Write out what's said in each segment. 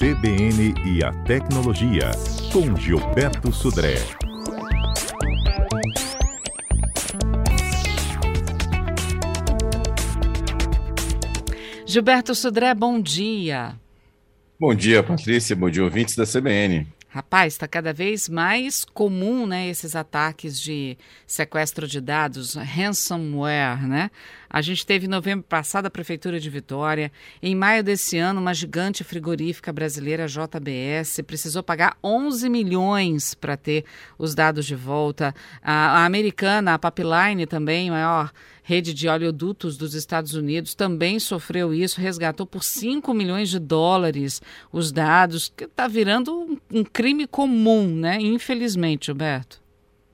CBN e a Tecnologia, com Gilberto Sudré. Gilberto Sudré, bom dia. Bom dia, Patrícia. Bom dia, ouvintes da CBN. Rapaz, está cada vez mais comum, né, esses ataques de sequestro de dados, ransomware, né? A gente teve em novembro passado a Prefeitura de Vitória. Em maio desse ano, uma gigante frigorífica brasileira, JBS, precisou pagar 11 milhões para ter os dados de volta. A, a americana, a Pipeline também, maior rede de oleodutos dos Estados Unidos, também sofreu isso, resgatou por 5 milhões de dólares os dados, que está virando um, um crime comum, né? Infelizmente, Gilberto.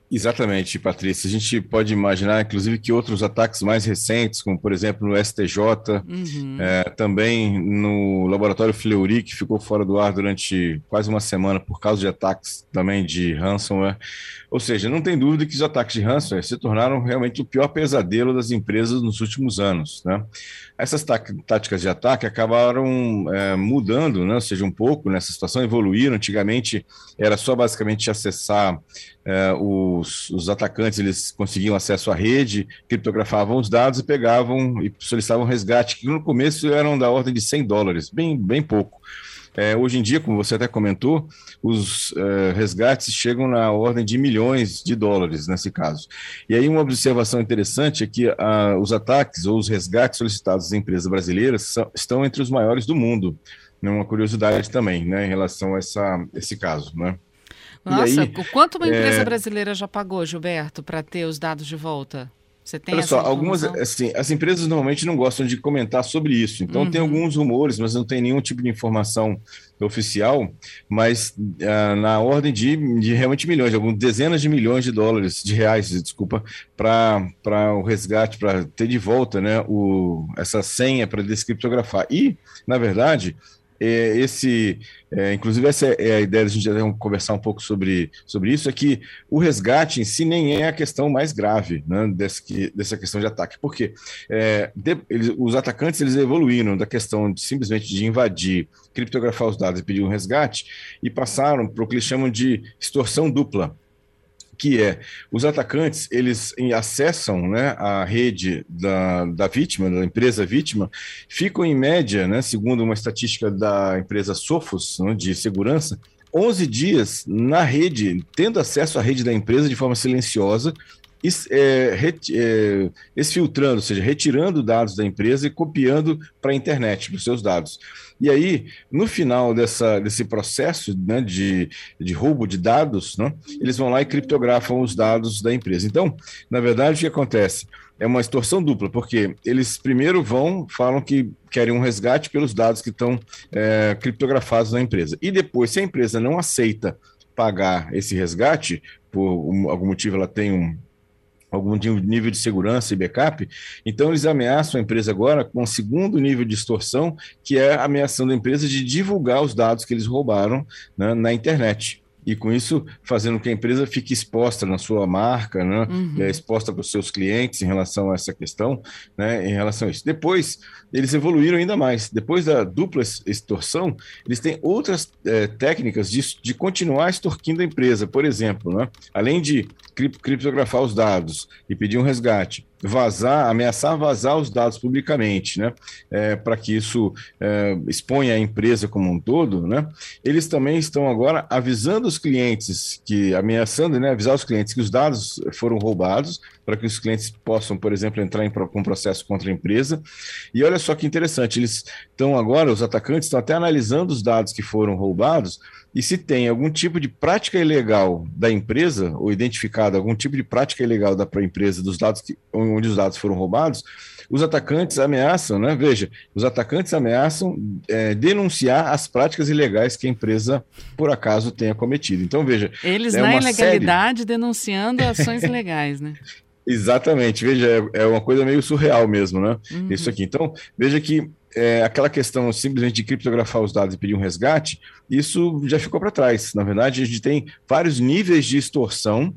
Exatamente, Patrícia. A gente pode imaginar, inclusive, que outros ataques mais recentes, como por exemplo no STJ, uhum. é, também no laboratório Fleury, que ficou fora do ar durante quase uma semana por causa de ataques também de ransomware. Ou seja, não tem dúvida que os ataques de ransomware se tornaram realmente o pior pesadelo das empresas nos últimos anos. Né? Essas táticas de ataque acabaram é, mudando, né? ou seja, um pouco nessa situação, evoluíram. Antigamente era só basicamente acessar é, os, os, atacantes, eles conseguiam acesso à rede, criptografavam os dados e pegavam e solicitavam resgate, que no começo eram da ordem de 100 dólares, bem, bem pouco. É, hoje em dia, como você até comentou, os é, resgates chegam na ordem de milhões de dólares nesse caso. E aí uma observação interessante é que a, os ataques ou os resgates solicitados às empresas brasileiras são, estão entre os maiores do mundo. É uma curiosidade também, né, em relação a essa, esse caso, né? Nossa, aí, quanto uma empresa é... brasileira já pagou, Gilberto, para ter os dados de volta? Você tem Olha só, algumas, assim, as empresas normalmente não gostam de comentar sobre isso. Então uhum. tem alguns rumores, mas não tem nenhum tipo de informação oficial, mas uh, na ordem de, de realmente milhões, algumas dezenas de milhões de dólares, de reais, desculpa, para o resgate, para ter de volta né, o, essa senha para descriptografar. E, na verdade, esse, é, inclusive essa é a ideia da gente conversar um pouco sobre, sobre isso, é que o resgate em si nem é a questão mais grave né, desse, dessa questão de ataque, porque é, de, eles, os atacantes eles evoluíram da questão de, simplesmente de invadir, criptografar os dados e pedir um resgate, e passaram para o que eles chamam de extorsão dupla, que é os atacantes eles acessam né, a rede da, da vítima, da empresa vítima, ficam em média, né, segundo uma estatística da empresa Sophos né, de segurança, 11 dias na rede, tendo acesso à rede da empresa de forma silenciosa, é, é, exfiltrando, ou seja, retirando dados da empresa e copiando para a internet, os seus dados. E aí, no final dessa, desse processo né, de, de roubo de dados, né, eles vão lá e criptografam os dados da empresa. Então, na verdade, o que acontece? É uma extorsão dupla, porque eles primeiro vão, falam que querem um resgate pelos dados que estão é, criptografados na empresa. E depois, se a empresa não aceita pagar esse resgate, por algum motivo ela tem um, algum nível de segurança e backup, então eles ameaçam a empresa agora com um segundo nível de extorsão, que é ameaçando a empresa de divulgar os dados que eles roubaram né, na internet e com isso fazendo que a empresa fique exposta na sua marca, né, uhum. é, exposta para os seus clientes em relação a essa questão, né, em relação a isso. Depois, eles evoluíram ainda mais. Depois da dupla extorsão, eles têm outras é, técnicas de, de continuar extorquindo a empresa. Por exemplo, né, além de criptografar os dados e pedir um resgate, vazar, ameaçar vazar os dados publicamente, né, é, para que isso é, exponha a empresa como um todo, né, eles também estão agora avisando os clientes que, ameaçando, né, avisar os clientes que os dados foram roubados, para que os clientes possam, por exemplo, entrar em com um processo contra a empresa. E olha só que interessante, eles estão agora, os atacantes estão até analisando os dados que foram roubados e se tem algum tipo de prática ilegal da empresa, ou identificado algum tipo de prática ilegal da empresa dos dados que, onde os dados foram roubados, os atacantes ameaçam, né? Veja, os atacantes ameaçam é, denunciar as práticas ilegais que a empresa, por acaso, tenha cometido. Então, veja. Eles, é na ilegalidade, série... denunciando ações ilegais, né? Exatamente, veja, é, é uma coisa meio surreal mesmo, né? Uhum. Isso aqui. Então, veja que é, aquela questão simplesmente de criptografar os dados e pedir um resgate, isso já ficou para trás. Na verdade, a gente tem vários níveis de extorsão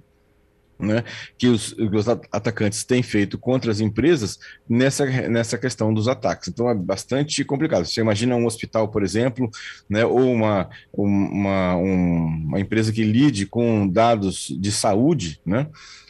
né, que os, os, atacantes têm feito contra as empresas nessa, nessa questão dos ataques. Então é bastante complicado. Você imagina um hospital, por exemplo, né, ou uma, uma, um, uma empresa que lide com dados de saúde, né?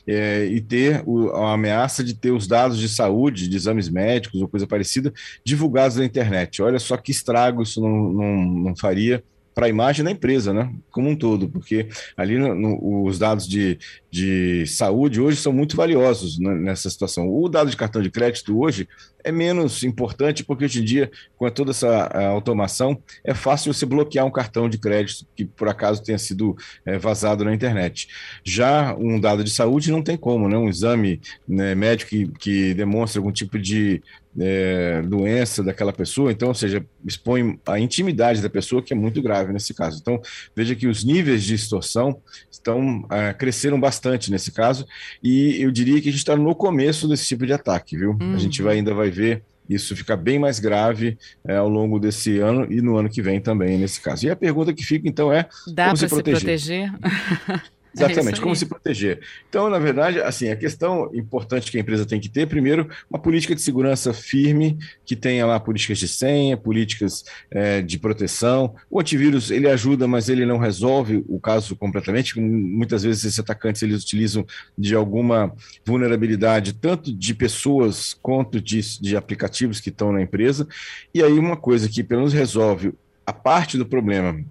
É, e ter o, a ameaça de ter os dados de saúde, de exames médicos ou coisa parecida, divulgados na internet. Olha só que estrago isso não, não, não faria para a imagem da empresa, né? Como um todo, porque ali no, no, os dados de, de saúde hoje são muito valiosos né, nessa situação. O dado de cartão de crédito hoje é menos importante, porque hoje em dia, com toda essa automação, é fácil você bloquear um cartão de crédito que por acaso tenha sido é, vazado na internet. Já um dado de saúde não tem como, né? Um exame né, médico que, que demonstra algum tipo de é, doença daquela pessoa, então, ou seja, expõe a intimidade da pessoa, que é muito grave nesse caso. Então, veja que os níveis de extorsão estão é, cresceram bastante nesse caso, e eu diria que a gente está no começo desse tipo de ataque, viu? Uhum. A gente vai, ainda vai ver isso ficar bem mais grave é, ao longo desse ano e no ano que vem também, nesse caso. E a pergunta que fica, então, é: Dá como se proteger? Se proteger? É Exatamente, é como se proteger. Então, na verdade, assim, a questão importante que a empresa tem que ter, primeiro, uma política de segurança firme, que tenha lá políticas de senha, políticas é, de proteção. O antivírus, ele ajuda, mas ele não resolve o caso completamente. Muitas vezes esses atacantes, eles utilizam de alguma vulnerabilidade, tanto de pessoas quanto de, de aplicativos que estão na empresa. E aí, uma coisa que pelo menos resolve a parte do problema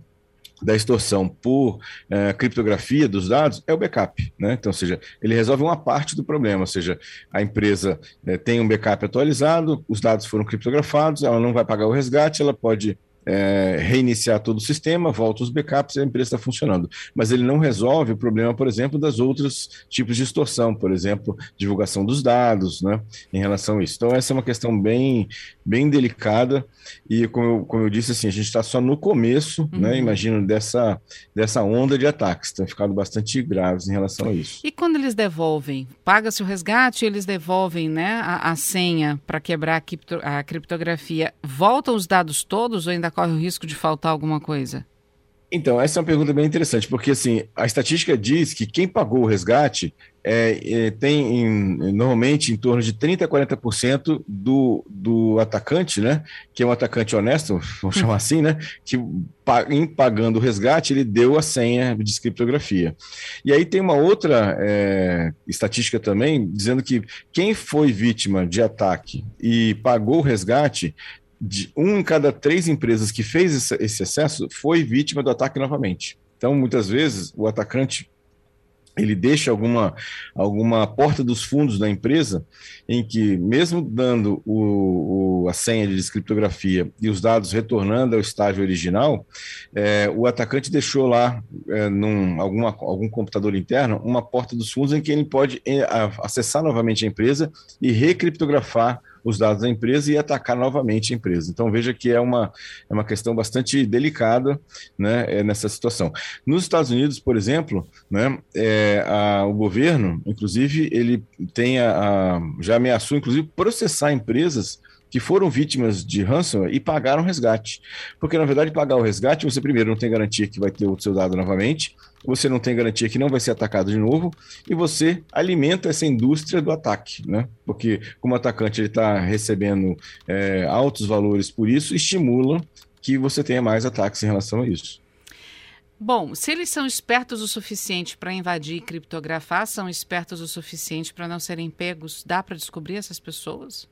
da extorsão por é, criptografia dos dados é o backup, né? Então, ou seja, ele resolve uma parte do problema, ou seja, a empresa é, tem um backup atualizado, os dados foram criptografados, ela não vai pagar o resgate, ela pode é, reiniciar todo o sistema, volta os backups e a empresa está funcionando. Mas ele não resolve o problema, por exemplo, das outros tipos de extorsão, por exemplo, divulgação dos dados, né, em relação a isso. Então, essa é uma questão bem, bem delicada e, como eu, como eu disse, assim, a gente está só no começo, né, uhum. né, imagino, dessa, dessa onda de ataques, tem ficado bastante graves em relação a isso. E quando eles devolvem? Paga-se o resgate, eles devolvem né, a, a senha para quebrar a, cripto, a criptografia. Voltam os dados todos ou ainda corre o risco de faltar alguma coisa? Então, essa é uma pergunta bem interessante, porque assim, a estatística diz que quem pagou o resgate é, é, tem em, normalmente em torno de 30% a 40% do, do atacante, né? Que é um atacante honesto, vamos chamar assim, né? Que em pagando o resgate, ele deu a senha de criptografia. E aí tem uma outra é, estatística também, dizendo que quem foi vítima de ataque e pagou o resgate de um em cada três empresas que fez esse, esse acesso foi vítima do ataque novamente. Então, muitas vezes, o atacante ele deixa alguma, alguma porta dos fundos da empresa em que, mesmo dando o, o, a senha de descriptografia e os dados retornando ao estágio original, é, o atacante deixou lá, é, num alguma, algum computador interno, uma porta dos fundos em que ele pode é, acessar novamente a empresa e recriptografar os dados da empresa e atacar novamente a empresa. Então veja que é uma, é uma questão bastante delicada né, é, nessa situação. Nos Estados Unidos, por exemplo, né, é, a, o governo, inclusive, ele tem a, a, já ameaçou, inclusive, processar empresas que foram vítimas de ransomware e pagaram resgate. Porque, na verdade, pagar o resgate, você primeiro não tem garantia que vai ter o seu dado novamente, você não tem garantia que não vai ser atacado de novo, e você alimenta essa indústria do ataque, né? Porque, como atacante ele está recebendo é, altos valores por isso, estimula que você tenha mais ataques em relação a isso. Bom, se eles são espertos o suficiente para invadir e criptografar, são espertos o suficiente para não serem pegos, dá para descobrir essas pessoas?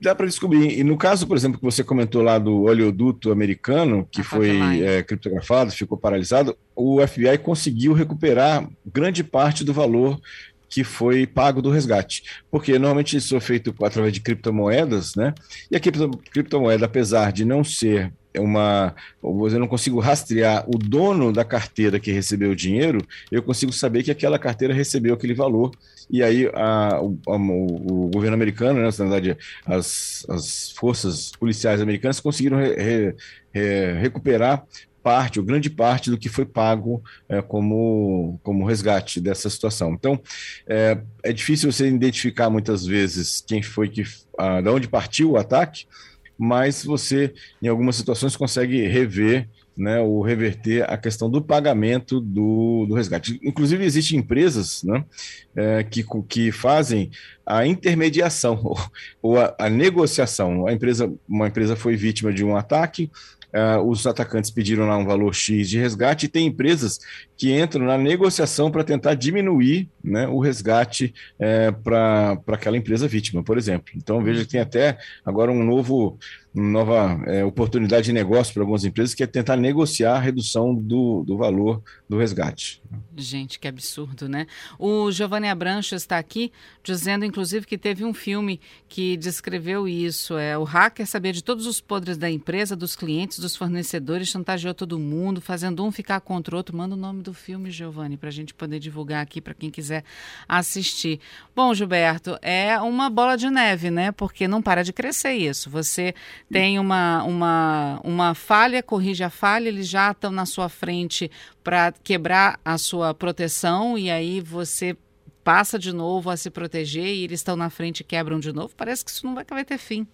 Dá para descobrir. E no caso, por exemplo, que você comentou lá do oleoduto americano, que foi é, criptografado, ficou paralisado, o FBI conseguiu recuperar grande parte do valor que foi pago do resgate. Porque normalmente isso é feito através de criptomoedas, né? E a criptomoeda, apesar de não ser uma. Eu não consigo rastrear o dono da carteira que recebeu o dinheiro, eu consigo saber que aquela carteira recebeu aquele valor. E aí a, a, o, o, governo americano, né, na verdade, as, as forças policiais americanas conseguiram re, re, re, recuperar parte, ou grande parte do que foi pago é, como, como resgate dessa situação. Então, é, é difícil você identificar muitas vezes quem foi que, ah, da onde partiu o ataque, mas você, em algumas situações, consegue rever né, ou reverter a questão do pagamento do, do resgate. Inclusive, existem empresas né, é, que, que fazem a intermediação ou, ou a, a, negociação. A empresa, uma empresa foi vítima de um ataque, Uh, os atacantes pediram lá um valor X de resgate, e tem empresas que entram na negociação para tentar diminuir né, o resgate é, para aquela empresa vítima, por exemplo. Então, veja que tem até agora um novo nova é, oportunidade de negócio para algumas empresas, que é tentar negociar a redução do, do valor do resgate. Gente, que absurdo, né? O Giovanni Abrancho está aqui dizendo, inclusive, que teve um filme que descreveu isso. É o hacker sabia de todos os podres da empresa, dos clientes, dos fornecedores, chantageou todo mundo, fazendo um ficar contra o outro. Manda o nome do filme, Giovanni, para a gente poder divulgar aqui para quem quiser assistir. Bom, Gilberto, é uma bola de neve, né? Porque não para de crescer isso. Você tem uma, uma, uma falha, corrige a falha, eles já estão na sua frente para quebrar a sua proteção e aí você passa de novo a se proteger e eles estão na frente e quebram de novo. Parece que isso não vai, vai ter fim.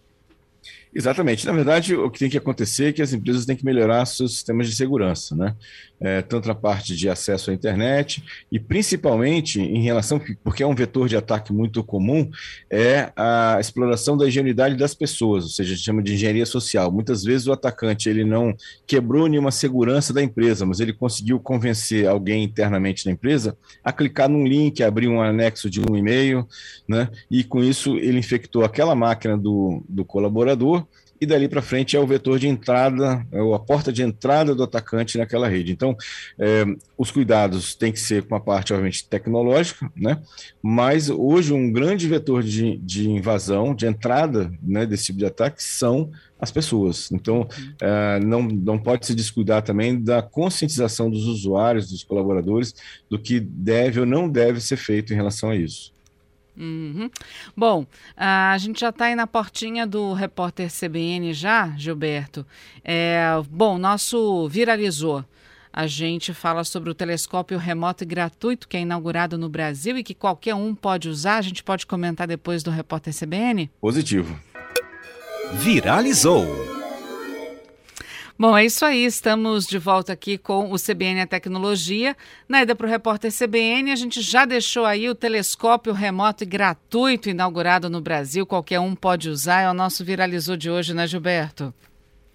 Exatamente. Na verdade, o que tem que acontecer é que as empresas têm que melhorar seus sistemas de segurança, né? É, tanto a parte de acesso à internet e principalmente em relação, porque é um vetor de ataque muito comum, é a exploração da higienidade das pessoas, ou seja, a gente chama de engenharia social. Muitas vezes o atacante ele não quebrou nenhuma segurança da empresa, mas ele conseguiu convencer alguém internamente na empresa a clicar num link, abrir um anexo de um e-mail, né? E com isso ele infectou aquela máquina do, do colaborador e dali para frente é o vetor de entrada, é a porta de entrada do atacante naquela rede. Então, é, os cuidados têm que ser com a parte, obviamente, tecnológica, né? mas hoje um grande vetor de, de invasão, de entrada né, desse tipo de ataque são as pessoas. Então, é, não, não pode se descuidar também da conscientização dos usuários, dos colaboradores, do que deve ou não deve ser feito em relação a isso. Uhum. Bom, a gente já está aí na portinha do repórter CBN já, Gilberto. É, bom, nosso viralizou. A gente fala sobre o telescópio remoto e gratuito que é inaugurado no Brasil e que qualquer um pode usar. A gente pode comentar depois do repórter CBN? Positivo. Viralizou. Bom, é isso aí. Estamos de volta aqui com o CBN a Tecnologia. Na ida para o repórter CBN, a gente já deixou aí o telescópio remoto e gratuito inaugurado no Brasil. Qualquer um pode usar. É o nosso viralizou de hoje, né, Gilberto?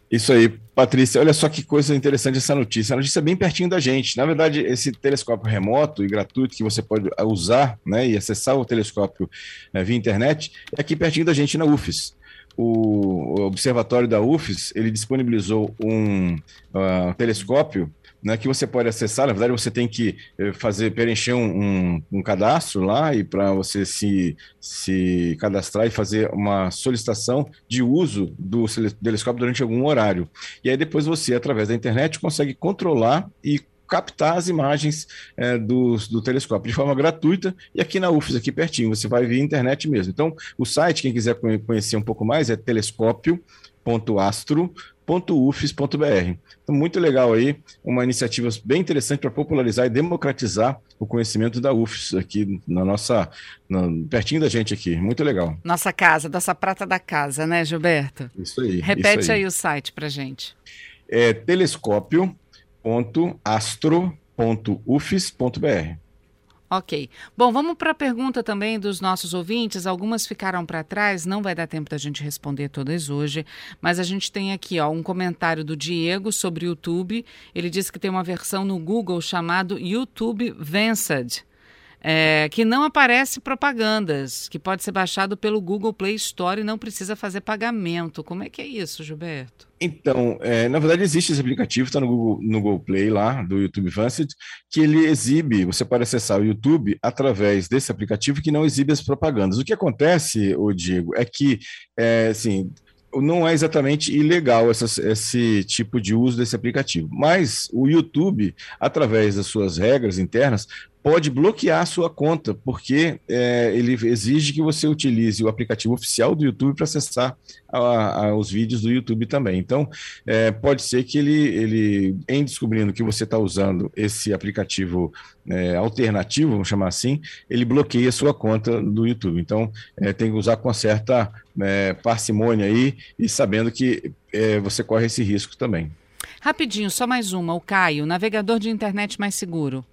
Isso aí, Patrícia. Olha só que coisa interessante essa notícia. A notícia é bem pertinho da gente. Na verdade, esse telescópio remoto e gratuito que você pode usar né, e acessar o telescópio né, via internet é aqui pertinho da gente na UFES o observatório da UFES ele disponibilizou um uh, telescópio né, que você pode acessar. Na verdade, você tem que eh, fazer preencher um, um, um cadastro lá e para você se, se cadastrar e fazer uma solicitação de uso do telescópio durante algum horário. E aí depois você, através da internet, consegue controlar e captar as imagens é, do, do telescópio de forma gratuita e aqui na UFES, aqui pertinho, você vai via internet mesmo. Então, o site, quem quiser conhecer um pouco mais, é telescópio.astro.ufes.br. Então, muito legal aí, uma iniciativa bem interessante para popularizar e democratizar o conhecimento da UFES aqui na nossa, na, pertinho da gente aqui, muito legal. Nossa casa, nossa prata da casa, né, Gilberto? Isso aí. Repete isso aí. aí o site para gente. É telescópio www.astro.ufes.br. Ok. Bom, vamos para a pergunta também dos nossos ouvintes. Algumas ficaram para trás, não vai dar tempo da gente responder todas hoje, mas a gente tem aqui ó, um comentário do Diego sobre o YouTube. Ele disse que tem uma versão no Google chamado YouTube Vanced é, que não aparece propagandas, que pode ser baixado pelo Google Play Store e não precisa fazer pagamento. Como é que é isso, Gilberto? Então, é, na verdade existe esse aplicativo, está no Google, no Google Play lá, do YouTube Vanced, que ele exibe, você pode acessar o YouTube através desse aplicativo que não exibe as propagandas. O que acontece, o Diego, é que, é, assim, não é exatamente ilegal esse tipo de uso desse aplicativo, mas o YouTube, através das suas regras internas, pode bloquear a sua conta, porque é, ele exige que você utilize o aplicativo oficial do YouTube para acessar a, a, os vídeos do YouTube também. Então, é, pode ser que ele, ele, em descobrindo que você está usando esse aplicativo é, alternativo, vamos chamar assim, ele bloqueia a sua conta do YouTube. Então, é, tem que usar com certa é, parcimônia aí e sabendo que é, você corre esse risco também. Rapidinho, só mais uma. O Caio, navegador de internet mais seguro.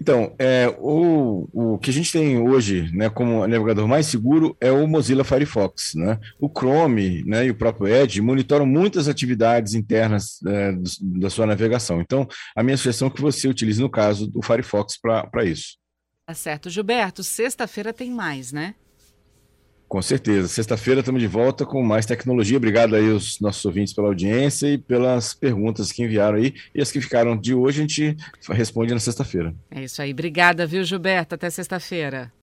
Então, é, o, o que a gente tem hoje né, como navegador mais seguro é o Mozilla Firefox. Né? O Chrome né, e o próprio Edge monitoram muitas atividades internas é, do, da sua navegação. Então, a minha sugestão é que você utilize, no caso, o Firefox para isso. Tá certo. Gilberto, sexta-feira tem mais, né? Com certeza. Sexta-feira estamos de volta com mais tecnologia. Obrigado aí aos nossos ouvintes pela audiência e pelas perguntas que enviaram aí. E as que ficaram de hoje a gente responde na sexta-feira. É isso aí. Obrigada, viu, Gilberto? Até sexta-feira.